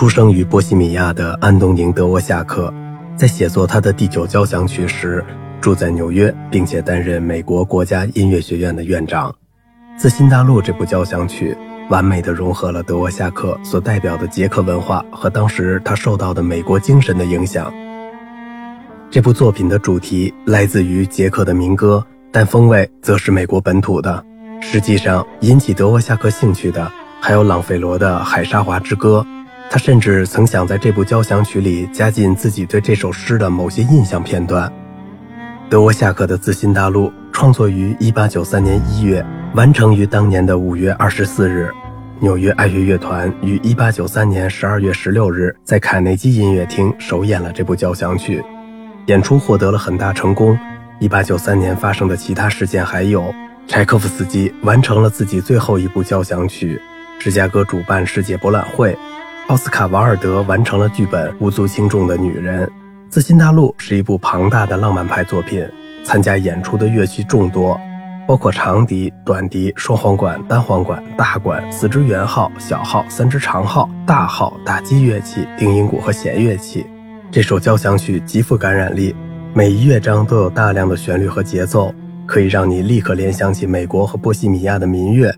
出生于波西米亚的安东宁·德沃夏克，在写作他的第九交响曲时，住在纽约，并且担任美国国家音乐学院的院长。《自新大陆》这部交响曲完美地融合了德沃夏克所代表的捷克文化和当时他受到的美国精神的影响。这部作品的主题来自于捷克的民歌，但风味则是美国本土的。实际上，引起德沃夏克兴趣的还有朗费罗的《海沙华之歌》。他甚至曾想在这部交响曲里加进自己对这首诗的某些印象片段。德沃夏克的《自新大陆》创作于1893年1月，完成于当年的5月24日。纽约爱乐乐团于1893年12月16日在卡内基音乐厅首演了这部交响曲，演出获得了很大成功。1893年发生的其他事件还有：柴可夫斯基完成了自己最后一部交响曲，芝加哥主办世界博览会。奥斯卡·瓦尔德完成了剧本《无足轻重的女人》。《自新大陆》是一部庞大的浪漫派作品，参加演出的乐器众多，包括长笛、短笛、双簧管、单簧管、大管、四支圆号、小号、三支长号、大号、打击乐器、定音鼓和弦乐器。这首交响曲极富感染力，每一乐章都有大量的旋律和节奏，可以让你立刻联想起美国和波西米亚的民乐。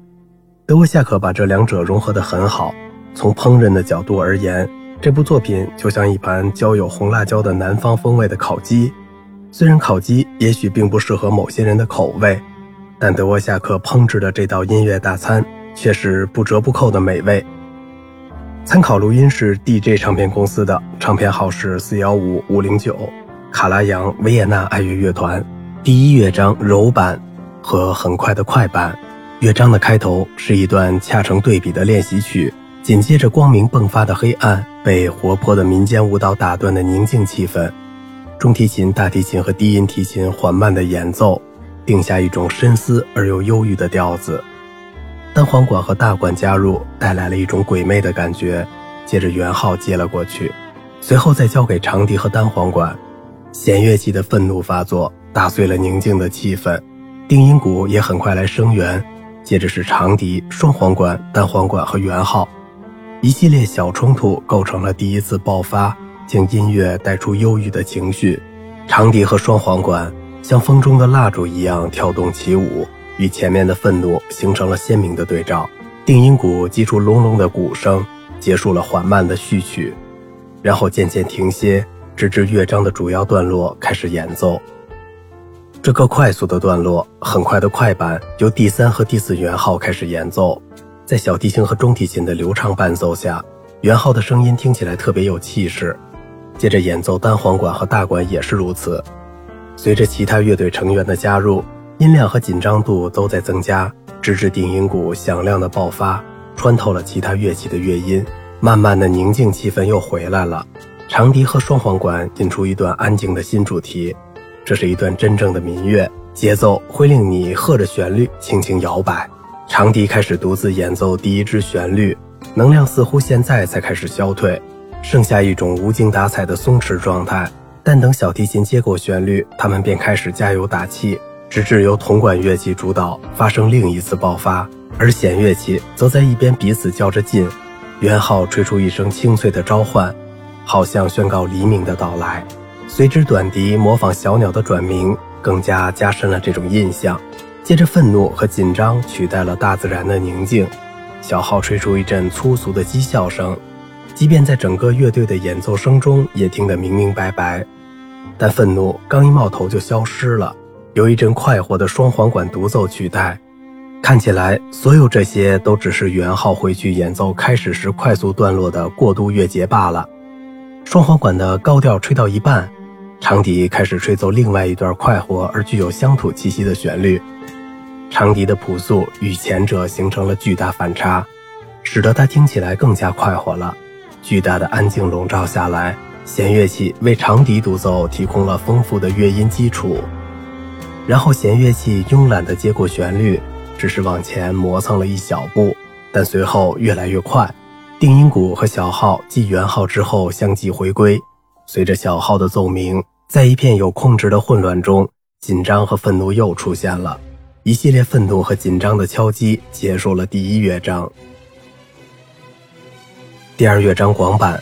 德沃夏克把这两者融合得很好。从烹饪的角度而言，这部作品就像一盘浇有红辣椒的南方风味的烤鸡。虽然烤鸡也许并不适合某些人的口味，但德沃夏克烹制的这道音乐大餐却是不折不扣的美味。参考录音是 DJ 唱片公司的，唱片号是四幺五五零九，卡拉扬维也纳爱乐乐团。第一乐章柔板和很快的快板，乐章的开头是一段恰成对比的练习曲。紧接着，光明迸发的黑暗被活泼的民间舞蹈打断的宁静气氛，中提琴、大提琴和低音提琴缓慢的演奏，定下一种深思而又忧郁的调子。单簧管和大管加入，带来了一种鬼魅的感觉。接着，圆号接了过去，随后再交给长笛和单簧管。弦乐器的愤怒发作，打碎了宁静的气氛。定音鼓也很快来声援，接着是长笛、双簧管、单簧管和圆号。一系列小冲突构成了第一次爆发，将音乐带出忧郁的情绪。长笛和双簧管像风中的蜡烛一样跳动起舞，与前面的愤怒形成了鲜明的对照。定音鼓击出隆隆的鼓声，结束了缓慢的序曲，然后渐渐停歇，直至乐章的主要段落开始演奏。这个快速的段落，很快的快板由第三和第四圆号开始演奏。在小提琴和中提琴的流畅伴奏下，元昊的声音听起来特别有气势。接着演奏单簧管和大管也是如此。随着其他乐队成员的加入，音量和紧张度都在增加，直至定音鼓响亮的爆发，穿透了其他乐器的乐音。慢慢的宁静气氛又回来了。长笛和双簧管引出一段安静的新主题，这是一段真正的民乐，节奏会令你和着旋律轻轻摇摆。长笛开始独自演奏第一支旋律，能量似乎现在才开始消退，剩下一种无精打采的松弛状态。但等小提琴接过旋律，他们便开始加油打气，直至由铜管乐器主导发生另一次爆发，而弦乐器则在一边彼此较着劲。圆号吹出一声清脆的召唤，好像宣告黎明的到来。随之短笛模仿小鸟的转鸣，更加加深了这种印象。接着，愤怒和紧张取代了大自然的宁静。小号吹出一阵粗俗的讥笑声，即便在整个乐队的演奏声中也听得明明白白。但愤怒刚一冒头就消失了，由一阵快活的双簧管独奏取代。看起来，所有这些都只是元昊回去演奏开始时快速段落的过渡乐节罢了。双簧管的高调吹到一半，长笛开始吹奏另外一段快活而具有乡土气息的旋律。长笛的朴素与前者形成了巨大反差，使得它听起来更加快活了。巨大的安静笼罩下来，弦乐器为长笛独奏提供了丰富的乐音基础。然后弦乐器慵懒地接过旋律，只是往前磨蹭了一小步，但随后越来越快。定音鼓和小号继圆号之后相继回归，随着小号的奏鸣，在一片有控制的混乱中，紧张和愤怒又出现了。一系列愤怒和紧张的敲击结束了第一乐章。第二乐章广版，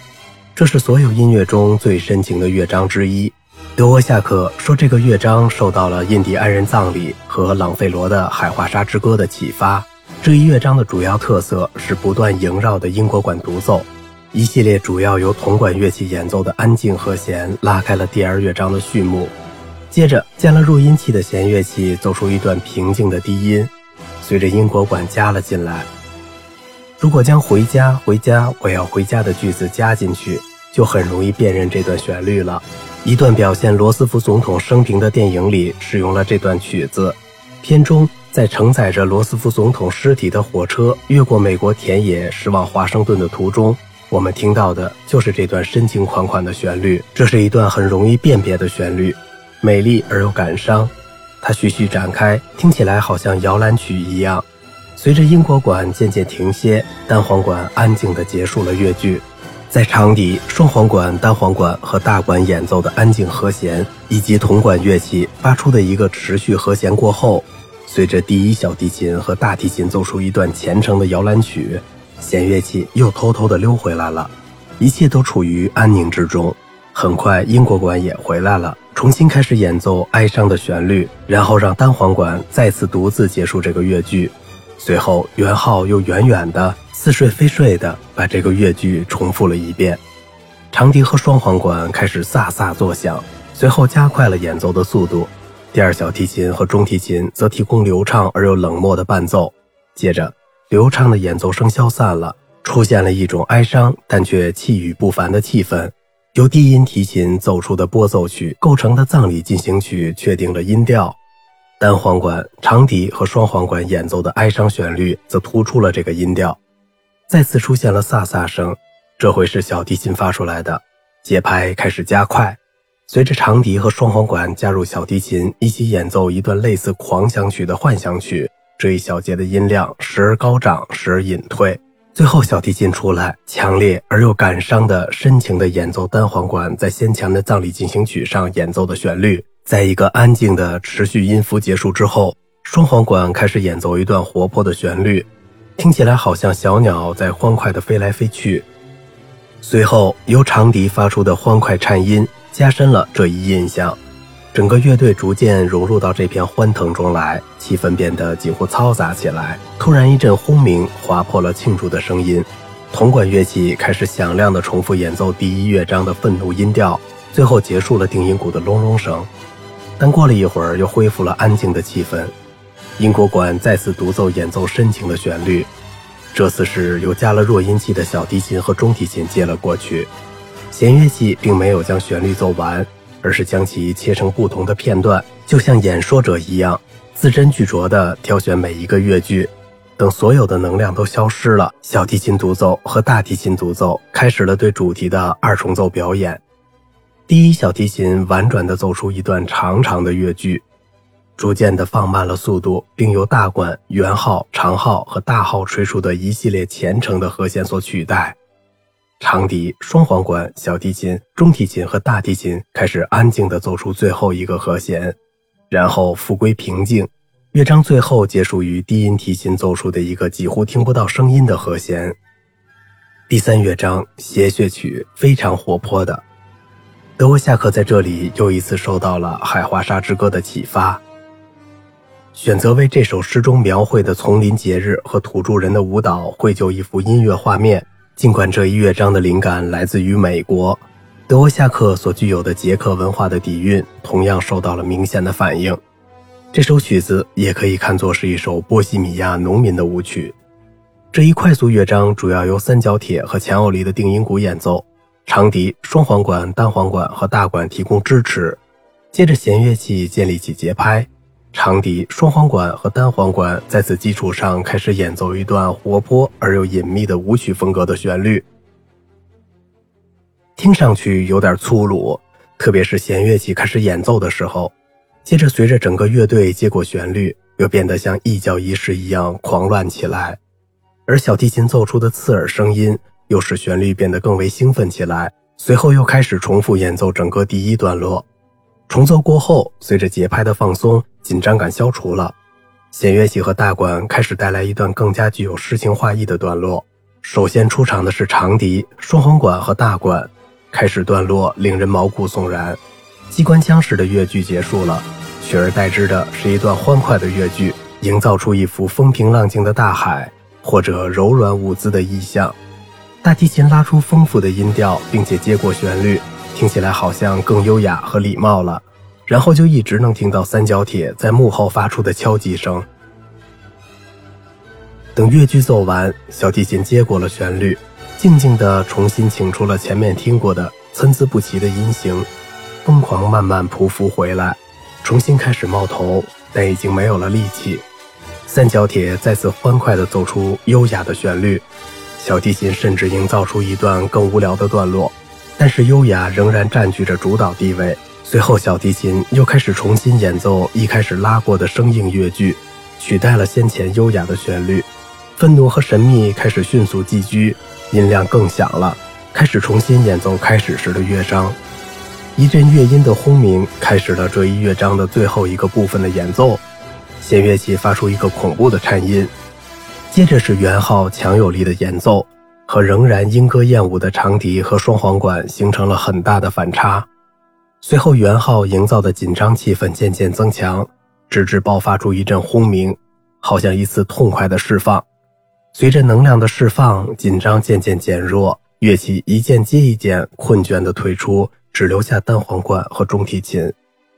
这是所有音乐中最深情的乐章之一。德沃夏克说，这个乐章受到了印第安人葬礼和朗费罗的《海华沙之歌》的启发。这一乐章的主要特色是不断萦绕的英国管独奏，一系列主要由铜管乐器演奏的安静和弦拉开了第二乐章的序幕。接着，加了录音器的弦乐器奏出一段平静的低音，随着英国管加了进来。如果将“回家，回家，我要回家”的句子加进去，就很容易辨认这段旋律了。一段表现罗斯福总统生平的电影里使用了这段曲子。片中，在承载着罗斯福总统尸体的火车越过美国田野驶往华盛顿的途中，我们听到的就是这段深情款款的旋律。这是一段很容易辨别的旋律，美丽而又感伤。它徐徐展开，听起来好像摇篮曲一样。随着英国管渐渐停歇，单簧管安静地结束了乐句。在长笛、双簧管、单簧管和大管演奏的安静和弦，以及铜管乐器发出的一个持续和弦过后，随着第一小提琴和大提琴奏出一段虔诚的摇篮曲，弦乐器又偷偷地溜回来了。一切都处于安宁之中。很快，英国管也回来了，重新开始演奏哀伤的旋律，然后让单簧管再次独自结束这个乐句。随后，元昊又远远的似睡非睡的把这个乐句重复了一遍。长笛和双簧管开始飒飒作响，随后加快了演奏的速度。第二小提琴和中提琴则提供流畅而又冷漠的伴奏。接着，流畅的演奏声消散了，出现了一种哀伤但却气宇不凡的气氛。由低音提琴奏出的拨奏曲构成的葬礼进行曲确定了音调。单簧管、长笛和双簧管演奏的哀伤旋律则突出了这个音调。再次出现了飒飒声，这回是小提琴发出来的，节拍开始加快。随着长笛和双簧管加入小提琴一起演奏一段类似狂想曲的幻想曲，这一小节的音量时而高涨，时而隐退。最后，小提琴出来，强烈而又感伤的深情的演奏单簧管在先前的葬礼进行曲上演奏的旋律。在一个安静的持续音符结束之后，双簧管开始演奏一段活泼的旋律，听起来好像小鸟在欢快的飞来飞去。随后，由长笛发出的欢快颤音加深了这一印象，整个乐队逐渐融入到这片欢腾中来，气氛变得几乎嘈杂起来。突然，一阵轰鸣划破了庆祝的声音，铜管乐器开始响亮地重复演奏第一乐章的愤怒音调，最后结束了定音鼓的隆隆声。但过了一会儿，又恢复了安静的气氛。英国管再次独奏演奏深情的旋律，这次是由加了弱音器的小提琴和中提琴接了过去。弦乐器并没有将旋律奏完，而是将其切成不同的片段，就像演说者一样，字斟句酌地挑选每一个乐句。等所有的能量都消失了，小提琴独奏和大提琴独奏开始了对主题的二重奏表演。第一小提琴婉转地奏出一段长长的乐句，逐渐地放慢了速度，并由大管、圆号、长号和大号吹出的一系列虔诚的和弦所取代。长笛、双簧管、小提琴、中提琴和大提琴开始安静地奏出最后一个和弦，然后复归平静。乐章最后结束于低音提琴奏出的一个几乎听不到声音的和弦。第三乐章谐谑曲非常活泼的。德沃夏克在这里又一次受到了《海华沙之歌》的启发，选择为这首诗中描绘的丛林节日和土著人的舞蹈绘就一幅音乐画面。尽管这一乐章的灵感来自于美国，德沃夏克所具有的捷克文化的底蕴同样受到了明显的反映。这首曲子也可以看作是一首波西米亚农民的舞曲。这一快速乐章主要由三角铁和强有力的定音鼓演奏。长笛、双簧管、单簧管和大管提供支持，接着弦乐器建立起节拍，长笛、双簧管和单簧管在此基础上开始演奏一段活泼而又隐秘的舞曲风格的旋律，听上去有点粗鲁，特别是弦乐器开始演奏的时候。接着，随着整个乐队接过旋律，又变得像异教仪式一样狂乱起来，而小提琴奏出的刺耳声音。又使旋律变得更为兴奋起来，随后又开始重复演奏整个第一段落。重奏过后，随着节拍的放松，紧张感消除了，弦乐器和大管开始带来一段更加具有诗情画意的段落。首先出场的是长笛、双簧管和大管，开始段落令人毛骨悚然。机关枪式的乐句结束了，取而代之的是一段欢快的乐句，营造出一幅风平浪静的大海或者柔软舞姿的意象。大提琴拉出丰富的音调，并且接过旋律，听起来好像更优雅和礼貌了。然后就一直能听到三角铁在幕后发出的敲击声。等乐句奏完，小提琴接过了旋律，静静地重新请出了前面听过的参差不齐的音型，疯狂慢慢匍匐回来，重新开始冒头，但已经没有了力气。三角铁再次欢快地奏出优雅的旋律，小提琴甚至营造出一段更无聊的段落，但是优雅仍然占据着主导地位。随后，小提琴又开始重新演奏一开始拉过的生硬乐句，取代了先前优雅的旋律。愤怒和神秘开始迅速寄居，音量更响了，开始重新演奏开始时的乐章。一阵乐音的轰鸣开始了这一乐章的最后一个部分的演奏。弦乐器发出一个恐怖的颤音，接着是圆号强有力的演奏，和仍然莺歌燕舞的长笛和双簧管形成了很大的反差。随后，元昊营造的紧张气氛渐渐增强，直至爆发出一阵轰鸣，好像一次痛快的释放。随着能量的释放，紧张渐渐减弱，乐器一件接一件困倦地退出，只留下单簧管和中提琴。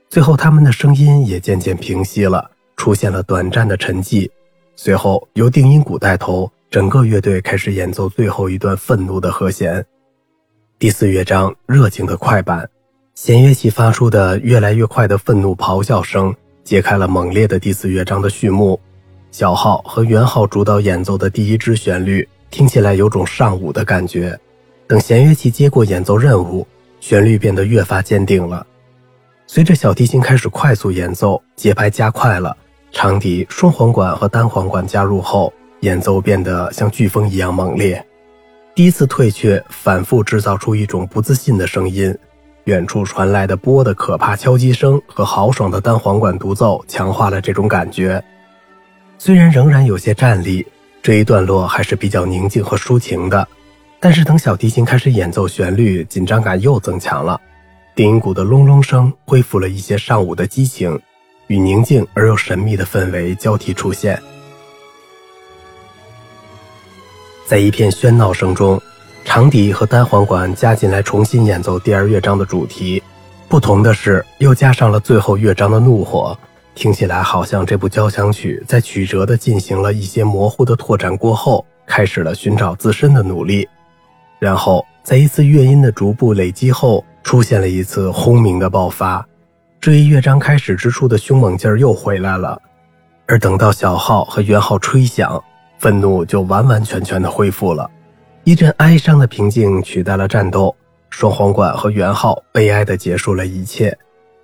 最后，他们的声音也渐渐平息了，出现了短暂的沉寂。随后，由定音鼓带头，整个乐队开始演奏最后一段愤怒的和弦。第四乐章，热情的快板。弦乐器发出的越来越快的愤怒咆哮声，揭开了猛烈的第四乐章的序幕。小号和圆号主导演奏的第一支旋律，听起来有种上午的感觉。等弦乐器接过演奏任务，旋律变得越发坚定了。随着小提琴开始快速演奏，节拍加快了。长笛、双簧管和单簧管加入后，演奏变得像飓风一样猛烈。第一次退却，反复制造出一种不自信的声音。远处传来的波的可怕敲击声和豪爽的单簧管独奏，强化了这种感觉。虽然仍然有些战栗，这一段落还是比较宁静和抒情的。但是等小提琴开始演奏旋律，紧张感又增强了。定音鼓的隆隆声恢复了一些上午的激情，与宁静而又神秘的氛围交替出现。在一片喧闹声中。长笛和单簧管加进来，重新演奏第二乐章的主题。不同的是，又加上了最后乐章的怒火，听起来好像这部交响曲在曲折地进行了一些模糊的拓展过后，开始了寻找自身的努力。然后，在一次乐音的逐步累积后，出现了一次轰鸣的爆发。这一乐章开始之初的凶猛劲儿又回来了，而等到小号和圆号吹响，愤怒就完完全全的恢复了。一阵哀伤的平静取代了战斗，双簧管和圆号悲哀地结束了一切。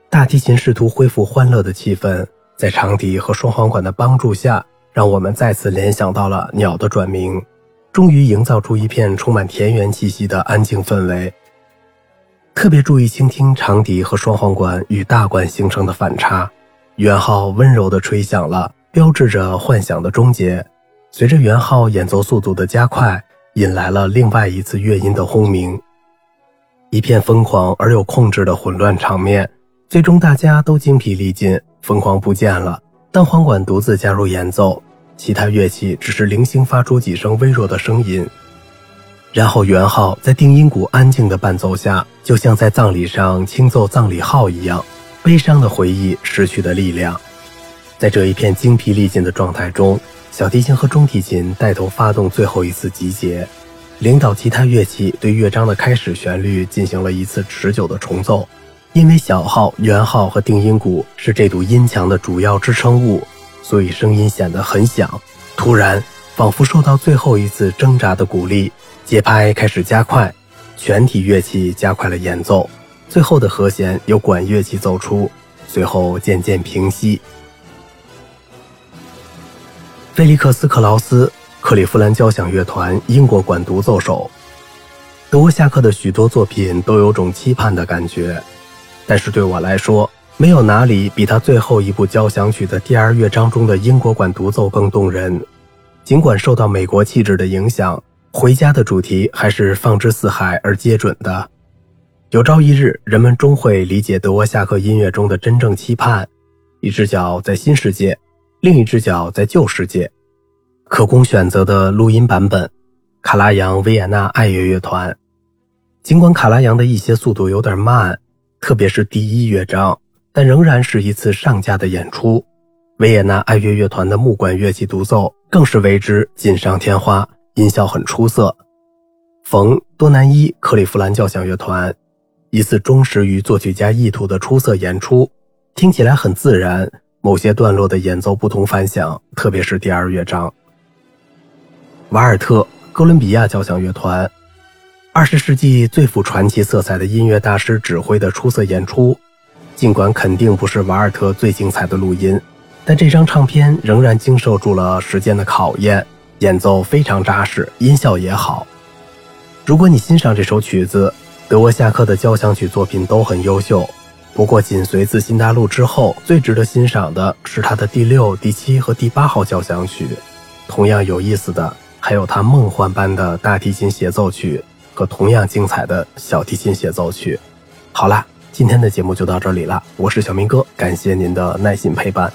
大提琴试图恢复欢乐的气氛，在长笛和双簧管的帮助下，让我们再次联想到了鸟的转鸣，终于营造出一片充满田园气息的安静氛围。特别注意倾听长笛和双簧管与大管形成的反差，圆号温柔地吹响了，标志着幻想的终结。随着圆号演奏速度的加快。引来了另外一次乐音的轰鸣，一片疯狂而又控制的混乱场面。最终，大家都精疲力尽，疯狂不见了。单簧管独自加入演奏，其他乐器只是零星发出几声微弱的声音。然后，圆号在定音鼓安静的伴奏下，就像在葬礼上轻奏葬礼号一样，悲伤的回忆失去的力量。在这一片精疲力尽的状态中。小提琴和中提琴带头发动最后一次集结，领导其他乐器对乐章的开始旋律进行了一次持久的重奏。因为小号、圆号和定音鼓是这堵音墙的主要支撑物，所以声音显得很响。突然，仿佛受到最后一次挣扎的鼓励，节拍开始加快，全体乐器加快了演奏。最后的和弦由管乐器奏出，随后渐渐平息。菲利克斯·克劳斯，克利夫兰交响乐团英国管独奏手。德沃夏克的许多作品都有种期盼的感觉，但是对我来说，没有哪里比他最后一部交响曲的第二乐章中的英国管独奏更动人。尽管受到美国气质的影响，回家的主题还是放之四海而皆准的。有朝一日，人们终会理解德沃夏克音乐中的真正期盼：一只脚在新世界，另一只脚在旧世界。可供选择的录音版本：卡拉扬维也纳爱乐乐团。尽管卡拉扬的一些速度有点慢，特别是第一乐章，但仍然是一次上佳的演出。维也纳爱乐乐团的木管乐器独奏更是为之锦上添花，音效很出色。冯多南伊克利夫兰交响乐团。一次忠实于作曲家意图的出色演出，听起来很自然。某些段落的演奏不同凡响，特别是第二乐章。瓦尔特哥伦比亚交响乐团，二十世纪最富传奇色彩的音乐大师指挥的出色演出。尽管肯定不是瓦尔特最精彩的录音，但这张唱片仍然经受住了时间的考验。演奏非常扎实，音效也好。如果你欣赏这首曲子，德沃夏克的交响曲作品都很优秀，不过紧随自新大陆之后，最值得欣赏的是他的第六、第七和第八号交响曲。同样有意思的还有他梦幻般的大提琴协奏曲和同样精彩的小提琴协奏曲。好啦，今天的节目就到这里了，我是小明哥，感谢您的耐心陪伴。